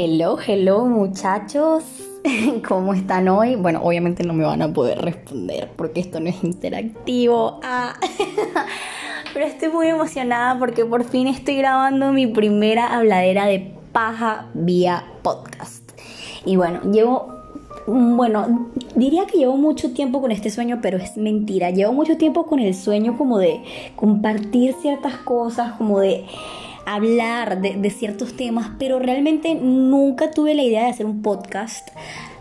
Hello, hello muchachos. ¿Cómo están hoy? Bueno, obviamente no me van a poder responder porque esto no es interactivo. Ah. Pero estoy muy emocionada porque por fin estoy grabando mi primera habladera de paja vía podcast. Y bueno, llevo bueno, diría que llevo mucho tiempo con este sueño, pero es mentira. Llevo mucho tiempo con el sueño como de compartir ciertas cosas, como de hablar de, ciertos temas, pero realmente nunca tuve la idea de hacer un podcast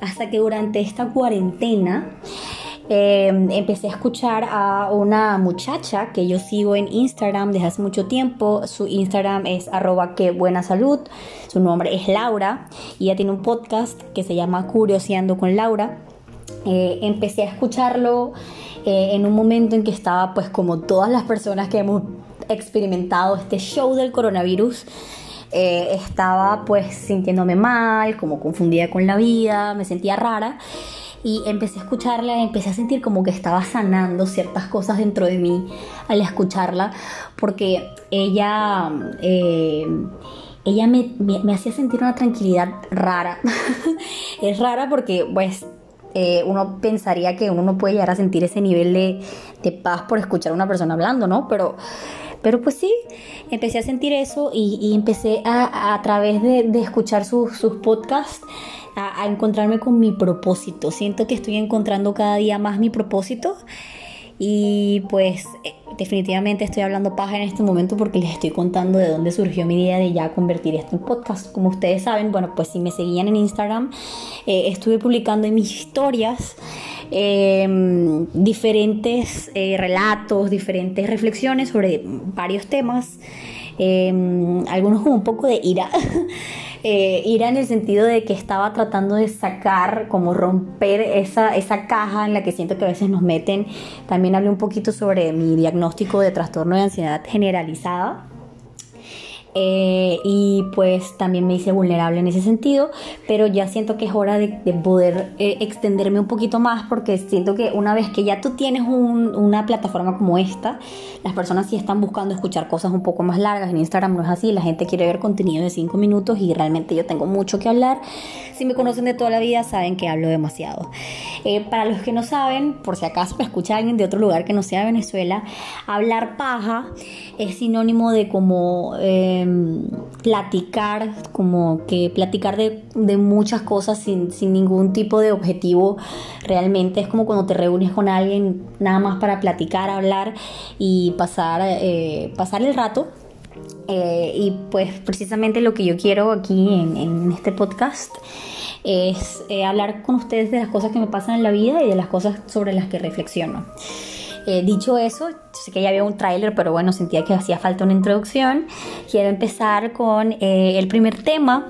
hasta que durante esta cuarentena eh, empecé a escuchar a una muchacha que yo sigo en Instagram desde hace mucho tiempo. Su Instagram es arroba que buena salud. Su nombre es Laura y ella tiene un podcast que se llama Curioseando con Laura. Eh, empecé a escucharlo eh, en un momento en que estaba pues como todas las personas que hemos experimentado este show del coronavirus, eh, estaba pues sintiéndome mal, como confundida con la vida, me sentía rara y empecé a escucharla, empecé a sentir como que estaba sanando ciertas cosas dentro de mí al escucharla, porque ella, eh, ella me, hacía sentir una tranquilidad rara. es rara porque pues eh, uno pensaría que uno no puede llegar a sentir ese nivel de, de paz por escuchar a una persona hablando, ¿no? Pero pero pues sí, empecé a sentir eso y, empecé a, a través de, escuchar sus, podcasts a, encontrarme con mi propósito. Siento que estoy encontrando cada día más mi propósito y pues eh, definitivamente estoy hablando paja en este momento porque les estoy contando de dónde surgió mi idea de ya convertir esto en podcast. Como ustedes saben, bueno, pues si me seguían en Instagram, eh, estuve publicando en mis historias Em, diferentes eh, relatos, diferentes reflexiones sobre varios temas, em, algunos con un poco de ira. Eh, ira en el sentido de que estaba tratando de sacar, como romper esa, esa caja en la que siento que a veces nos meten. También hablé un poquito sobre mi diagnóstico de trastorno de ansiedad generalizada. Eh, y pues también me hice vulnerable en ese sentido, pero ya siento que es hora de, poder eh, extenderme un poquito más porque siento que una vez que ya tú tienes una plataforma como esta, las personas sí están buscando escuchar cosas un poco más largas, en Instagram no es así, la gente quiere ver contenido de 5 minutos y realmente yo tengo mucho que hablar, si me conocen de toda la vida saben que hablo demasiado. Eh, para los que no saben, por si acaso me escucha alguien de otro lugar que no sea Venezuela, hablar paja es sinónimo de como... Platicar, como que platicar de, muchas cosas sin, ningún tipo de objetivo. Realmente es como cuando te reúnes con alguien nada más para platicar, hablar y pasar, eh, pasar el rato. Eh, y pues precisamente lo que yo quiero aquí en, este podcast es eh, hablar con ustedes de las cosas que me pasan en la vida y de las cosas sobre las que reflexiono. Eh, dicho eso, sé que ya había un tráiler, pero bueno, sentía que hacía falta una introducción. Quiero empezar con eh, el primer tema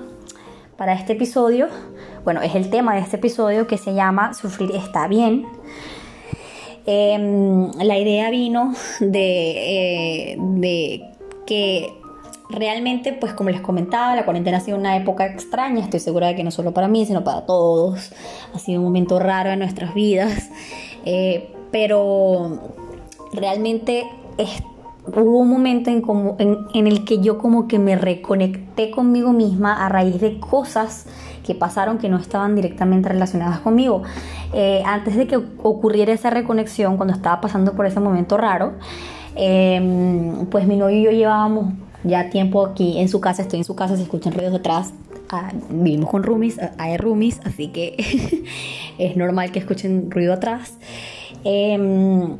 para este episodio. Bueno, es el tema de este episodio que se llama Sufrir está bien. Em, la idea vino de, eh, de que realmente, pues como les comentaba, la cuarentena ha sido una época extraña, estoy segura de que no solo para mí, sino para todos. Ha sido un momento raro en nuestras vidas pero realmente hubo un momento en, el que yo como que me reconecté conmigo misma a raíz de cosas que pasaron que no estaban directamente relacionadas conmigo. Eh, antes de que ocurriera esa reconexión, cuando estaba pasando por ese momento raro, em, pues mi novio y yo llevábamos ya tiempo aquí en su casa, estoy en su casa, se escuchan ruidos detrás, vivimos con roomies, hay roomies, así que es normal que escuchen ruido atrás. Em,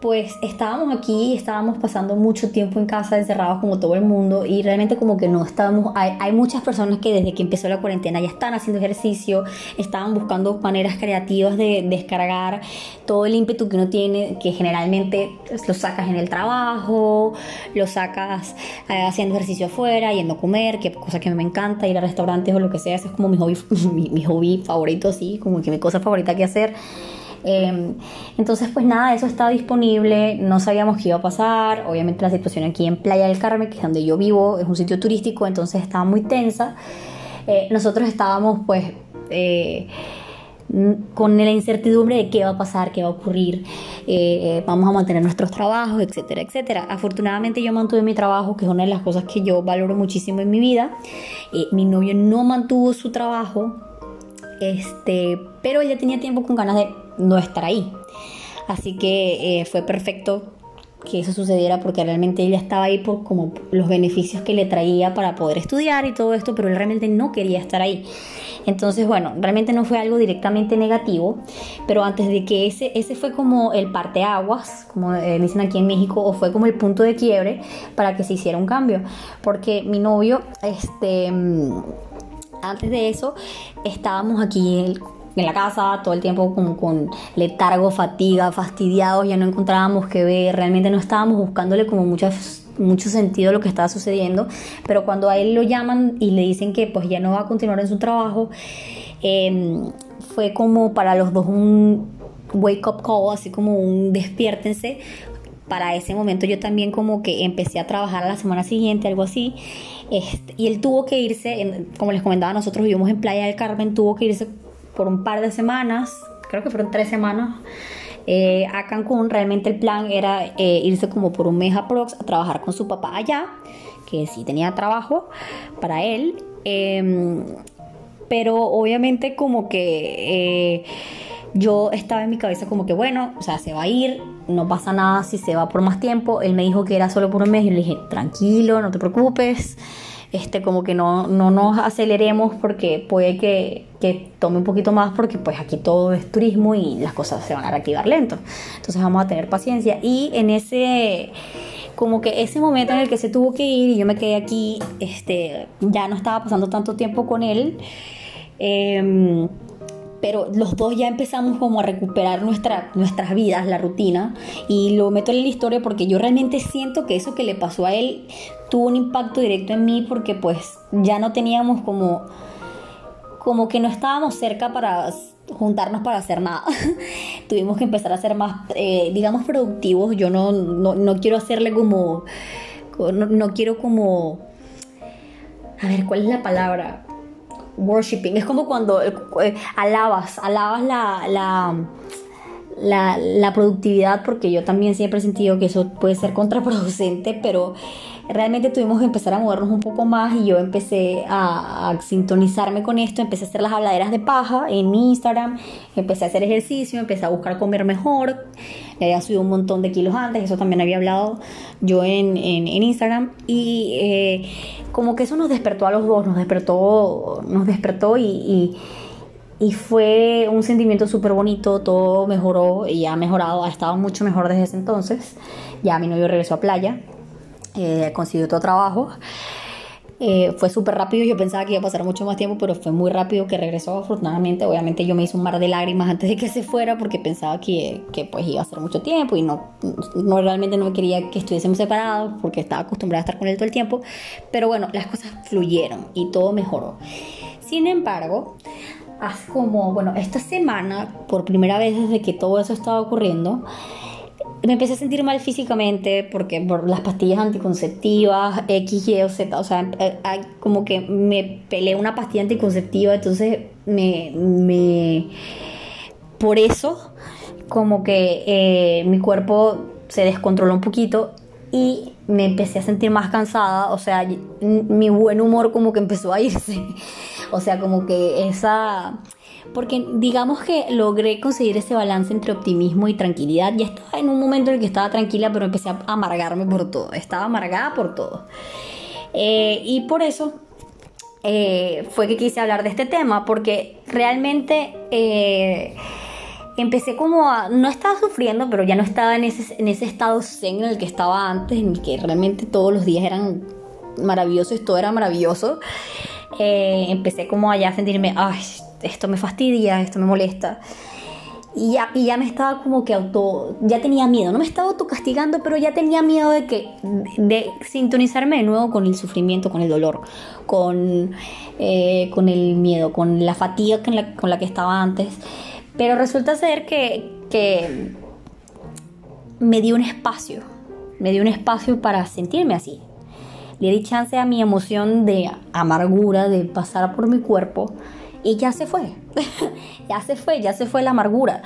pues estábamos aquí, estábamos pasando mucho tiempo en casa encerrados como todo el mundo y realmente como que no estábamos, hay, muchas personas que desde que empezó la cuarentena ya están haciendo ejercicio, estaban buscando maneras creativas de descargar todo el ímpetu que uno tiene, que generalmente lo sacas en el trabajo, lo sacas eh, haciendo ejercicio afuera, yendo a comer, que cosa que me encanta, ir a restaurantes o lo que sea, eso es como mi hobby, mi, mi hobby favorito, sí, como que mi cosa favorita que hacer. Em, entonces, pues nada, eso estaba disponible, no sabíamos qué iba a pasar. Obviamente la situación aquí en Playa del Carmen, que es donde yo vivo, es un sitio turístico, entonces estaba muy tensa. Eh, nosotros estábamos pues... Eh, con la incertidumbre de qué va a pasar, qué va a ocurrir, eh, vamos a mantener nuestros trabajos, etcétera, etcétera. Afortunadamente yo mantuve mi trabajo, que es una de las cosas que yo valoro muchísimo en mi vida. Eh, mi novio no mantuvo su trabajo, este, pero ella tenía tiempo con ganas de no estar ahí. Así que eh, fue perfecto que eso sucediera porque realmente ella estaba ahí por como los beneficios que le traía para poder estudiar y todo esto, pero él realmente no quería estar ahí. Entonces, bueno, realmente no fue algo directamente negativo, pero antes de que ese, ese fue como el parteaguas, como eh, dicen aquí en México, o fue como el punto de quiebre para que se hiciera un cambio, porque mi novio, este, mm, antes de eso, estábamos aquí en la casa, todo el tiempo como con letargo, fatiga, fastidiados, ya no encontrábamos qué ver, realmente no estábamos buscándole como muchas mucho sentido lo que estaba sucediendo, pero cuando a él lo llaman y le dicen que pues ya no va a continuar en su trabajo, em, fue como para los dos un wake up call, así como un despiértense. Para ese momento yo también como que empecé a trabajar la semana siguiente, algo así. Este, y él tuvo que irse, como les comentaba, nosotros vivimos en Playa del Carmen, tuvo que irse por un par de semanas, creo que fueron tres semanas, eh, a Cancún. Realmente el plan era eh, irse como por un mes aprox a trabajar con su papá allá, que sí tenía trabajo para él. Em, pero obviamente como que eh, yo estaba en mi cabeza como que bueno, o sea, se va a ir, no pasa nada si se va por más tiempo. Él me dijo que era solo por un mes y le dije, tranquilo, no te preocupes este, como que no, no nos aceleremos porque puede que, que, tome un poquito más porque pues aquí todo es turismo y las cosas se van a reactivar lento. Entonces vamos a tener paciencia y en ese como que ese momento en el que se tuvo que ir y yo me quedé aquí, este, ya no estaba pasando tanto tiempo con él. Eh, pero los dos ya empezamos como a recuperar nuestra, nuestras vidas, la rutina, y lo meto en la historia porque yo realmente siento que eso que le pasó a él tuvo un impacto directo en mí porque pues ya no teníamos como, como que no estábamos cerca para juntarnos para hacer nada. Tuvimos que empezar a ser más, eh, digamos, productivos. Yo no, no, quiero hacerle como, no quiero como, a ver, ¿cuál es la palabra? Worshiping. Es como cuando eh, alabas, alabas la, la, la, la, productividad, porque yo también siempre he sentido que eso puede ser contraproducente, pero realmente tuvimos que empezar a movernos un poco más y yo empecé a, sintonizarme con esto, empecé a hacer las habladeras de paja en Instagram, empecé a hacer ejercicio, empecé a buscar comer mejor, ya había subido un montón de kilos antes, eso también había hablado yo en, en, Instagram. Y eh, como que eso nos despertó a los dos, nos despertó, nos despertó y, y, fue un sentimiento súper bonito, todo mejoró y ha mejorado, ha estado mucho mejor desde ese entonces. Ya mi novio regresó a playa, eh, consiguió otro trabajo. Eh, fue súper rápido, yo pensaba que iba a pasar mucho más tiempo, pero fue muy rápido que regresó afortunadamente. Obviamente yo me hice un mar de lágrimas antes de que se fuera porque pensaba que, que pues iba a ser mucho tiempo y no, no realmente no quería que estuviésemos separados porque estaba acostumbrada a estar con él todo el tiempo. Pero bueno, las cosas fluyeron y todo mejoró. Sin embargo, como, bueno, esta semana, por primera vez desde que todo eso estaba ocurriendo, me empecé a sentir mal físicamente porque por las pastillas anticonceptivas, X, Y o Z, o sea, eh, como que me peleé una pastilla anticonceptiva, entonces me, me por eso como que eh, mi cuerpo se descontroló un poquito y me empecé a sentir más cansada, o sea, mi buen humor como que empezó a irse, o sea, como que esa porque digamos que logré conseguir ese balance entre optimismo y tranquilidad. Ya estaba en un momento en el que estaba tranquila, pero empecé a amargarme por todo. Estaba amargada por todo. Eh, y por eso eh, fue que quise hablar de este tema, porque realmente eh, empecé como a... No estaba sufriendo, pero ya no estaba en ese, en ese estado zen en el que estaba antes, en el que realmente todos los días eran maravillosos, todo era maravilloso. empecé como allá a sentirme, ay, esto me fastidia, esto me molesta. Y ya, y ya me estaba como que auto, ya tenía miedo, no me estaba autocastigando, pero ya tenía miedo de que, de sintonizarme de nuevo con el sufrimiento, con el dolor, con, eh, con el miedo, con la fatiga con la, con la que estaba antes. Pero resulta ser que, que me dio un espacio, me dio un espacio para sentirme así. Le di chance a mi emoción de amargura, de pasar por mi cuerpo y ya se fue, ya se fue, ya se fue la amargura.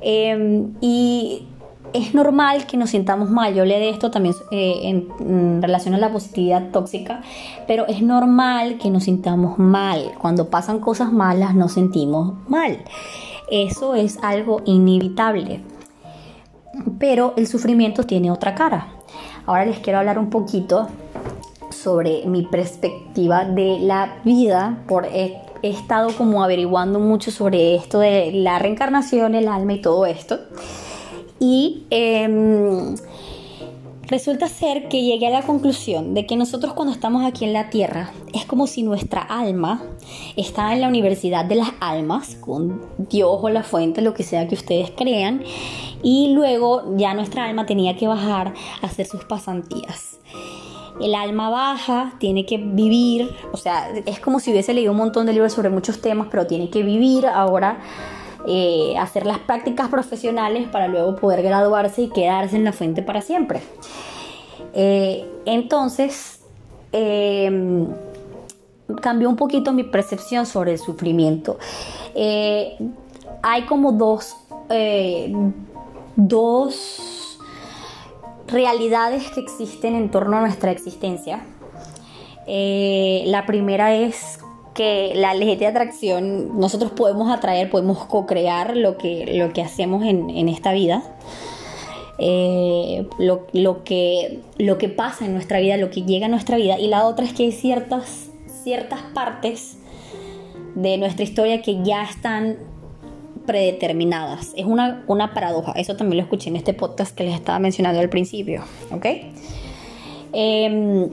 Em, y es normal que nos sintamos mal. Yo leí de esto también eh, en, relación a la positividad tóxica, pero es normal que nos sintamos mal. Cuando pasan cosas malas nos sentimos mal. Eso es algo inevitable. Pero el sufrimiento tiene otra cara. Ahora les quiero hablar un poquito sobre mi perspectiva de la vida. Por, he, estado como averiguando mucho sobre esto de la reencarnación, el alma y todo esto. Y em, resulta ser que llegué a la conclusión de que nosotros cuando estamos aquí en la Tierra es como si nuestra alma estaba en la Universidad de las Almas, con Dios o la fuente, lo que sea que ustedes crean, y luego ya nuestra alma tenía que bajar a hacer sus pasantías. El alma baja, tiene que vivir, o sea, es como si hubiese leído un montón de libros sobre muchos temas, pero tiene que vivir ahora eh, hacer las prácticas profesionales para luego poder graduarse y quedarse en la fuente para siempre. Eh, entonces, em, cambió un poquito mi percepción sobre el sufrimiento. Eh, hay como dos, dos realidades que existen en torno a nuestra existencia. la primera es que la ley de atracción, nosotros podemos atraer, podemos co-crear lo que, lo que hacemos en, esta vida. Eh, lo, que, lo que pasa en nuestra vida, lo que llega a nuestra vida. Y la otra es que hay ciertas, ciertas partes de nuestra historia que ya están predeterminadas. Es una, una paradoja. Eso también lo escuché en este podcast que les estaba mencionando al principio. ¿Ok? Em,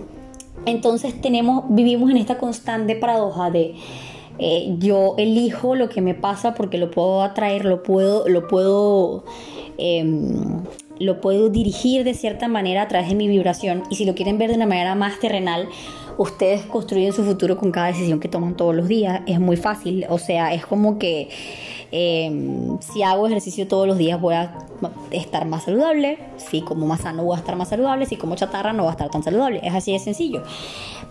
entonces tenemos, vivimos en esta constante paradoja de eh, yo elijo lo que me pasa porque lo puedo atraer, lo puedo, lo puedo, em, lo puedo dirigir de cierta manera a través de mi vibración. Y si lo quieren ver de una manera más terrenal, ustedes construyen su futuro con cada decisión que toman todos los días. Es muy fácil. O sea, es como que Em, si hago ejercicio todos los días voy a estar más saludable. Si como más sano voy a estar más saludable. Si como chatarra no voy a estar tan saludable. Es así de sencillo.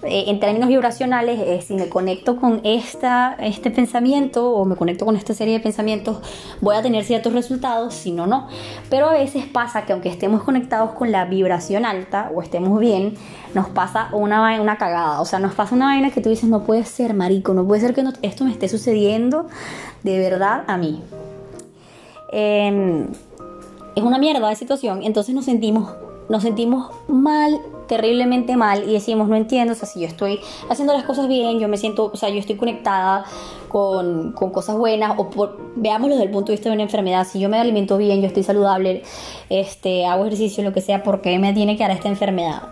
Eh, en términos vibracionales, eh, si me conecto con esta, este pensamiento o me conecto con esta serie de pensamientos, voy a tener ciertos resultados, si no, no. Pero a veces pasa que aunque estemos conectados con la vibración alta o estemos bien, nos pasa una, una cagada. O sea, nos pasa una vaina que tú dices, no puede ser, marico, no puede ser que esto me esté sucediendo de verdad a mí. Em, es una mierda de situación, entonces nos sentimos, nos sentimos mal terriblemente mal y decimos, no entiendo, o sea, si yo estoy haciendo las cosas bien, yo me siento, o sea, yo estoy conectada con, con cosas buenas, o por, veámoslo desde el punto de vista de una enfermedad, si yo me alimento bien, yo estoy saludable, este, hago ejercicio, lo que sea, ¿por qué me tiene que dar esta enfermedad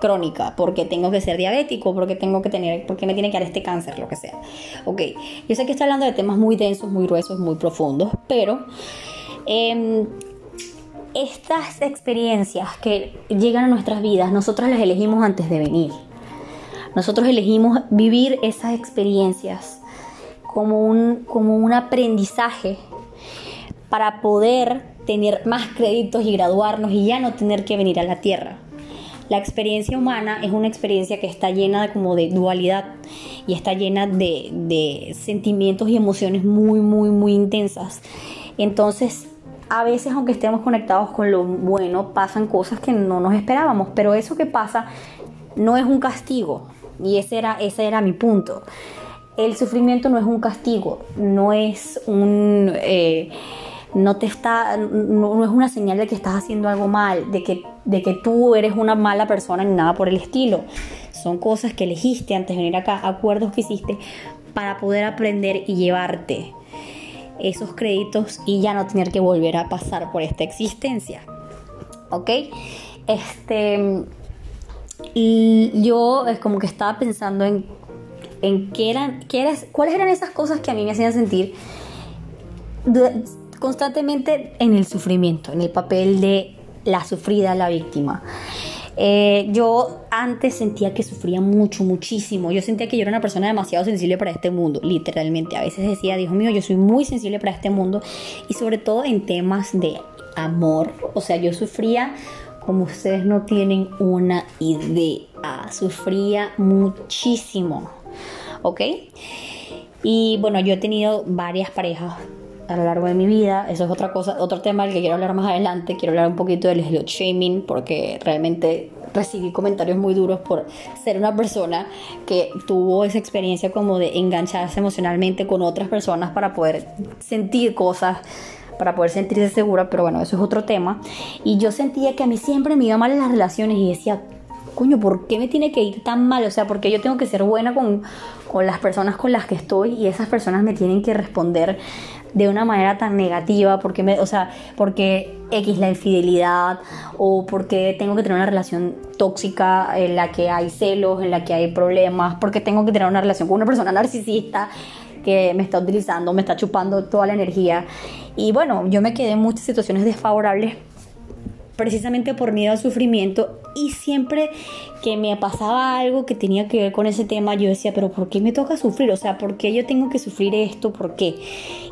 crónica? porque tengo que ser diabético? porque tengo que tener, por qué me tiene que dar este cáncer? Lo que sea. Ok, yo sé que estoy hablando de temas muy densos, muy gruesos, muy profundos, pero... Eh, estas experiencias que llegan a nuestras vidas, nosotros las elegimos antes de venir. Nosotros elegimos vivir esas experiencias como un, como un aprendizaje para poder tener más créditos y graduarnos y ya no tener que venir a la tierra. La experiencia humana es una experiencia que está llena como de dualidad y está llena de, de sentimientos y emociones muy, muy, muy intensas. Entonces, a veces aunque estemos conectados con lo bueno, pasan cosas que no nos esperábamos, pero eso que pasa no es un castigo, y ese era, ese era mi punto. El sufrimiento no es un castigo, no es un... Eh, no te está no, es una señal de que estás haciendo algo mal, de que, de que tú eres una mala persona ni nada por el estilo. Son cosas que elegiste antes de venir acá, acuerdos que hiciste para poder aprender y llevarte esos créditos y ya no tener que volver a pasar por esta existencia. ¿Ok? Este. yo es como que estaba pensando en, en qué eran, qué cuáles eran esas cosas que a mí me hacían sentir constantemente en el sufrimiento, en el papel de la sufrida, la víctima. Eh, yo antes sentía que sufría mucho, muchísimo. Yo sentía que yo era una persona demasiado sensible para este mundo, literalmente. A veces decía, Dios mío, yo soy muy sensible para este mundo y sobre todo en temas de amor. O sea, yo sufría como ustedes no tienen una idea. Sufría muchísimo. ¿Ok? Y bueno, yo he tenido varias parejas a lo largo de mi vida. Eso es otra cosa, otro tema del que quiero hablar más adelante. Quiero hablar un poquito del slut shaming porque realmente recibí comentarios muy duros por ser una persona que tuvo esa experiencia como de engancharse emocionalmente con otras personas para poder sentir cosas para poder sentirse segura, pero bueno, eso es otro tema. Y yo sentía que a mí siempre me iba mal en las relaciones y decía, coño, ¿por qué me tiene que ir tan mal? O sea, ¿por qué yo tengo que ser buena con, con las personas con las que estoy y esas personas me tienen que responder de una manera tan negativa, porque me, o sea, porque X la infidelidad o porque tengo que tener una relación tóxica en la que hay celos, en la que hay problemas, porque tengo que tener una relación con una persona narcisista que me está utilizando, me está chupando toda la energía. Y bueno, yo me quedé en muchas situaciones desfavorables precisamente por miedo al sufrimiento y siempre que me pasaba algo que tenía que ver con ese tema yo decía, pero ¿por qué me toca sufrir? O sea, ¿por qué yo tengo que sufrir esto? ¿Por qué?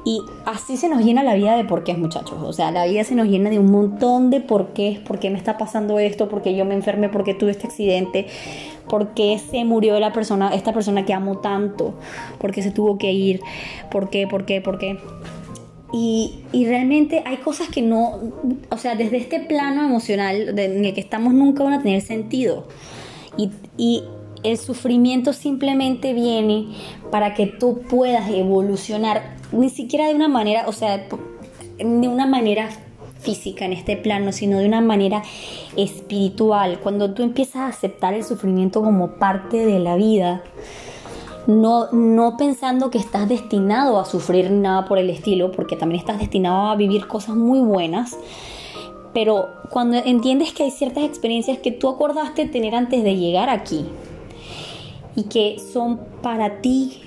Y así se nos llena la vida de por qué, muchachos. O sea, la vida se nos llena de un montón de por qué, por qué me está pasando esto, por qué yo me enfermé, por qué tuve este accidente, por qué se murió la persona, esta persona que amo tanto, por qué se tuvo que ir, por qué, por qué, por qué. Y, realmente hay cosas que no, o sea, desde este plano emocional en el que estamos nunca van a tener sentido. Y, y el sufrimiento simplemente viene para que tú puedas evolucionar, ni siquiera de una manera, o sea, de una manera física en este plano, sino de una manera espiritual. Cuando tú empiezas a aceptar el sufrimiento como parte de la vida, no, no pensando que estás destinado a sufrir nada por el estilo, porque también estás destinado a vivir cosas muy buenas. Pero cuando entiendes que hay ciertas experiencias que tú acordaste tener antes de llegar aquí y que son para ti,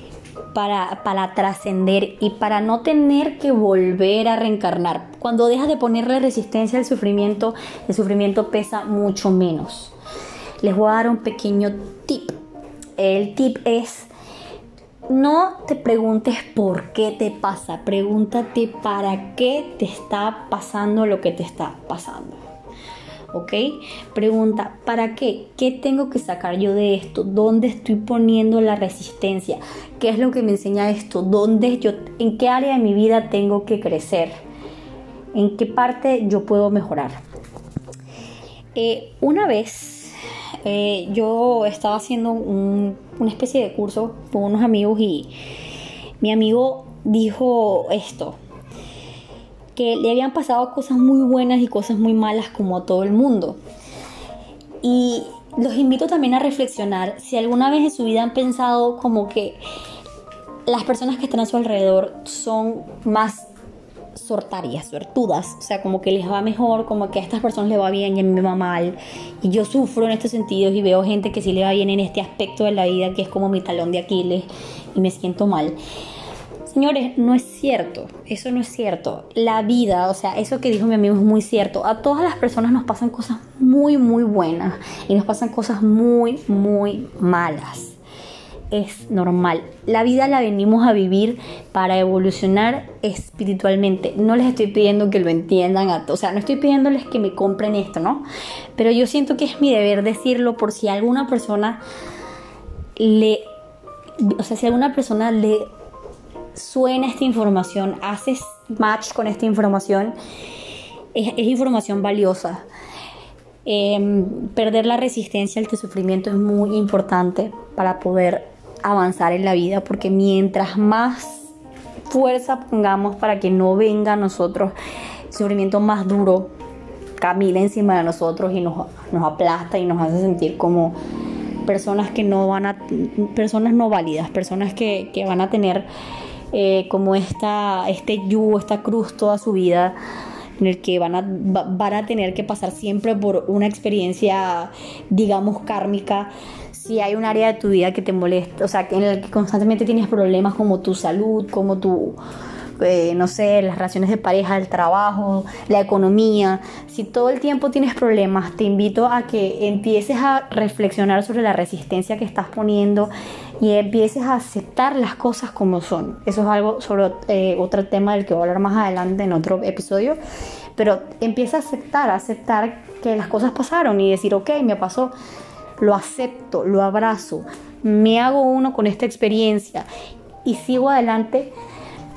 para, para trascender y para no tener que volver a reencarnar. Cuando dejas de ponerle resistencia al sufrimiento, el sufrimiento pesa mucho menos. Les voy a dar un pequeño tip. El tip es no te preguntes por qué te pasa, pregúntate para qué te está pasando lo que te está pasando. ¿Ok? Pregunta, ¿para qué? ¿Qué tengo que sacar yo de esto? ¿Dónde estoy poniendo la resistencia? ¿Qué es lo que me enseña esto? ¿Dónde yo, ¿En qué área de mi vida tengo que crecer? ¿En qué parte yo puedo mejorar? Eh, una vez eh, yo estaba haciendo una especie de curso con unos amigos y mi amigo dijo esto, que le habían pasado cosas muy buenas y cosas muy malas como a todo el mundo. Y los invito también a reflexionar si alguna vez en su vida han pensado como que las personas que están a su alrededor son más sortarias, suertudas, o sea, como que les va mejor, como que a estas personas les va bien y a mí me va mal. Y yo sufro en estos sentidos y veo gente que sí le va bien en este aspecto de la vida, que es como mi talón de Aquiles, y me siento mal. Señores, no es cierto, eso no es cierto. La vida, o sea, eso que dijo mi amigo es muy cierto. A todas las personas nos pasan cosas muy, muy buenas y nos pasan cosas muy, muy malas es normal. La vida la venimos a vivir para evolucionar espiritualmente. No les estoy pidiendo que lo entiendan, a o sea, no estoy pidiéndoles que me compren esto, ¿no? Pero yo siento que es mi deber decirlo por si alguna persona le, o sea, si alguna persona le suena esta información, haces match con esta información, es, información valiosa. Em, perder la resistencia al sufrimiento es muy importante para poder avanzar en la vida, porque mientras más fuerza pongamos para que no venga a nosotros sufrimiento más duro, camina encima de nosotros y nos, nos aplasta y nos hace sentir como personas que no van a, personas no válidas, personas que, que van a tener eh, como esta, este yugo, esta cruz toda su vida en el que van a, van a tener que pasar siempre por una experiencia, digamos, kármica si hay un área de tu vida que te molesta, o sea, en el que constantemente tienes problemas como tu salud, como tu, eh, no sé, las relaciones de pareja, el trabajo, la economía, si todo el tiempo tienes problemas, te invito a que empieces a reflexionar sobre la resistencia que estás poniendo y empieces a aceptar las cosas como son. Eso es algo sobre eh, otro tema del que voy a hablar más adelante en otro episodio, pero empieza a aceptar, aceptar que las cosas pasaron y decir, ok, me pasó lo acepto, lo abrazo, me hago uno con esta experiencia y sigo adelante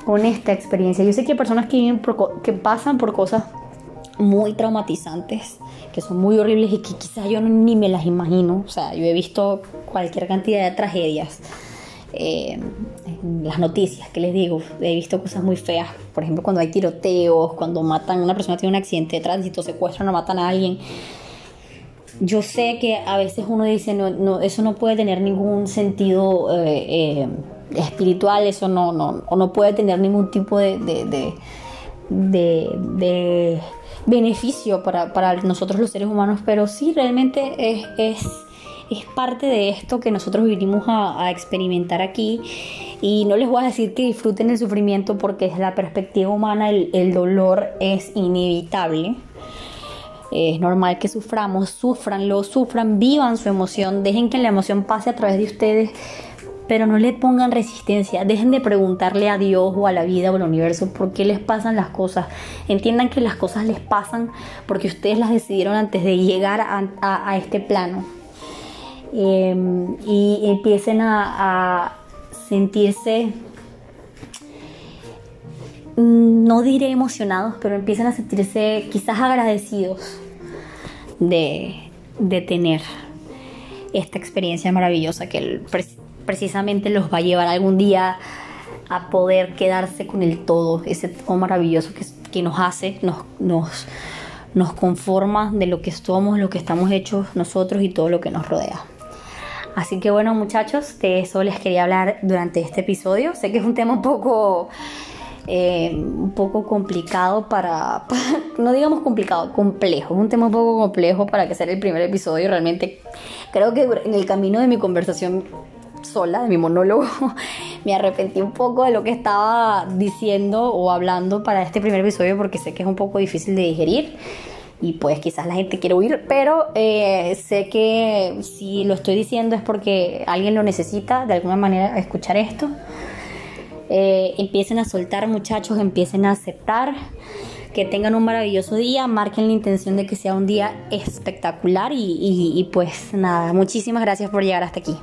con esta experiencia. Yo sé que hay personas que, viven que pasan por cosas muy traumatizantes, que son muy horribles y que quizás yo ni me las imagino. O sea, yo he visto cualquier cantidad de tragedias. Eh, en las noticias, que les digo, he visto cosas muy feas. Por ejemplo, cuando hay tiroteos, cuando matan, una persona tiene un accidente de tránsito, secuestran o matan a alguien. Yo sé que a veces uno dice, no, no eso no puede tener ningún sentido eh, eh, espiritual, eso no, no, o no puede tener ningún tipo de, de, de, beneficio para, para, nosotros los seres humanos, pero sí realmente es, es, es parte de esto que nosotros vinimos a, experimentar aquí. Y no les voy a decir que disfruten el sufrimiento porque desde la perspectiva humana el dolor es inevitable. Es normal que suframos, sufranlo, sufran, vivan su emoción, dejen que la emoción pase a través de ustedes pero no le pongan resistencia. Dejen de preguntarle a Dios o a la vida o al universo por qué les pasan las cosas. Entiendan que las cosas les pasan porque ustedes las decidieron antes de llegar a, este plano. Em, y empiecen a, sentirse, mm, no diré emocionados, pero empiecen a sentirse quizás agradecidos de, tener esta experiencia maravillosa que precisamente los va a llevar algún día a poder quedarse con el todo, ese todo maravilloso que, que nos hace, nos, nos, nos conforma de lo que somos, lo que estamos hechos nosotros y todo lo que nos rodea. Así que bueno muchachos, de eso les quería hablar durante este episodio. Sé que es un tema un poco, eh, un poco complicado para, para, no digamos complicado, complejo. Un tema un poco complejo para que sea el primer episodio. Realmente creo que en el camino de mi conversación sola de mi monólogo, me arrepentí un poco de lo que estaba diciendo o hablando para este primer episodio porque sé que es un poco difícil de digerir y pues quizás la gente quiere huir, pero eh, sé que si lo estoy diciendo es porque alguien lo necesita de alguna manera escuchar esto. Eh, empiecen a soltar muchachos, empiecen a aceptar, que tengan un maravilloso día, marquen la intención de que sea un día espectacular y pues nada, muchísimas gracias por llegar hasta aquí.